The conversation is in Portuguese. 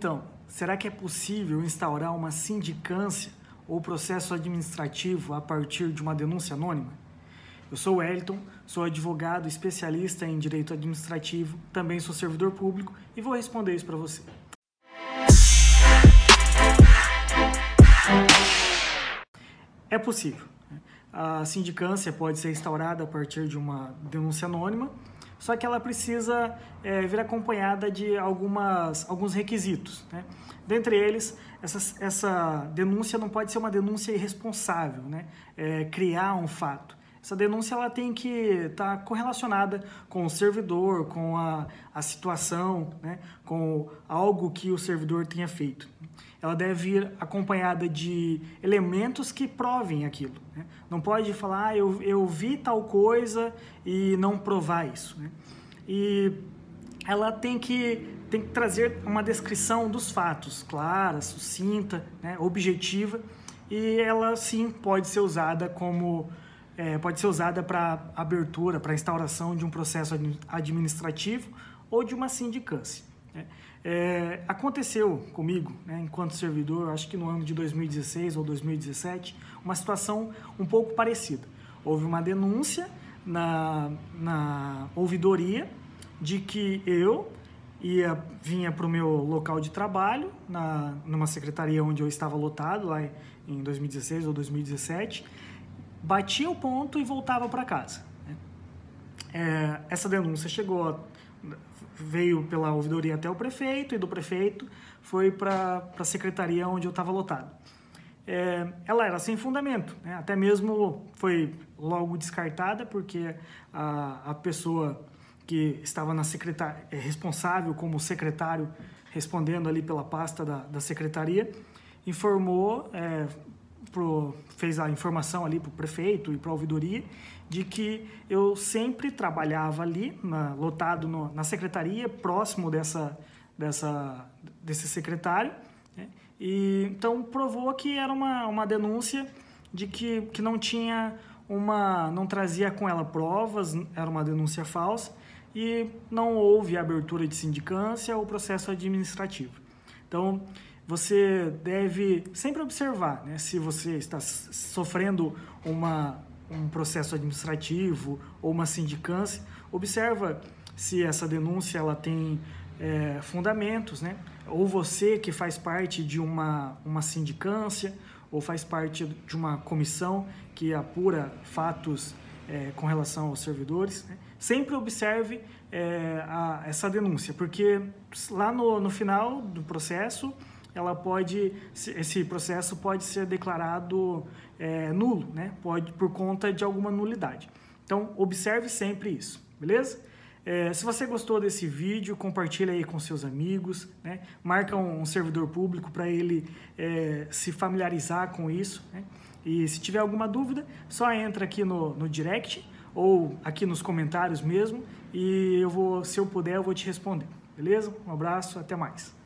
Então, será que é possível instaurar uma sindicância ou processo administrativo a partir de uma denúncia anônima? Eu sou o Elton, sou advogado especialista em direito administrativo, também sou servidor público e vou responder isso para você. É possível. A sindicância pode ser instaurada a partir de uma denúncia anônima, só que ela precisa é, vir acompanhada de algumas, alguns requisitos. Né? Dentre eles, essa, essa denúncia não pode ser uma denúncia irresponsável, né? É, criar um fato. Essa denúncia ela tem que estar tá correlacionada com o servidor, com a, a situação, né? com algo que o servidor tenha feito. Ela deve vir acompanhada de elementos que provem aquilo. Né? Não pode falar, ah, eu, eu vi tal coisa e não provar isso. Né? E ela tem que, tem que trazer uma descrição dos fatos, clara, sucinta, né? objetiva, e ela sim pode ser usada como é, pode ser usada para abertura, para instauração de um processo administrativo ou de uma sindicância. Né? É, aconteceu comigo, né, enquanto servidor, acho que no ano de 2016 ou 2017, uma situação um pouco parecida. Houve uma denúncia na, na ouvidoria de que eu ia vinha para o meu local de trabalho, na, numa secretaria onde eu estava lotado, lá em 2016 ou 2017, batia o ponto e voltava para casa. Né? É, essa denúncia chegou, veio pela ouvidoria até o prefeito e do prefeito foi para a secretaria onde eu estava lotado. É, ela era sem fundamento, né? até mesmo foi logo descartada porque a, a pessoa que estava na secretaria, é, responsável como secretário, respondendo ali pela pasta da, da secretaria, informou, é, pro, fez a informação ali para o prefeito e para a ouvidoria de que eu sempre trabalhava ali, na, lotado no, na secretaria, próximo dessa, dessa, desse secretário, né? e então provou que era uma, uma denúncia de que, que não tinha uma, não trazia com ela provas, era uma denúncia falsa, e não houve abertura de sindicância ou processo administrativo. Então, você deve sempre observar né, se você está sofrendo uma, um processo administrativo ou uma sindicância, observa se essa denúncia ela tem é, fundamentos, né? ou você que faz parte de uma, uma sindicância ou faz parte de uma comissão que apura fatos é, com relação aos servidores, né? sempre observe é, a, essa denúncia, porque lá no, no final do processo ela pode, esse processo pode ser declarado é, nulo, né? Pode por conta de alguma nulidade. Então observe sempre isso, beleza? É, se você gostou desse vídeo, compartilha aí com seus amigos, né? marca um, servidor público para ele é, se familiarizar com isso. Né? E se tiver alguma dúvida, só entra aqui no, no direct ou aqui nos comentários mesmo e eu vou, se eu puder, eu vou te responder. Beleza? Um abraço, até mais.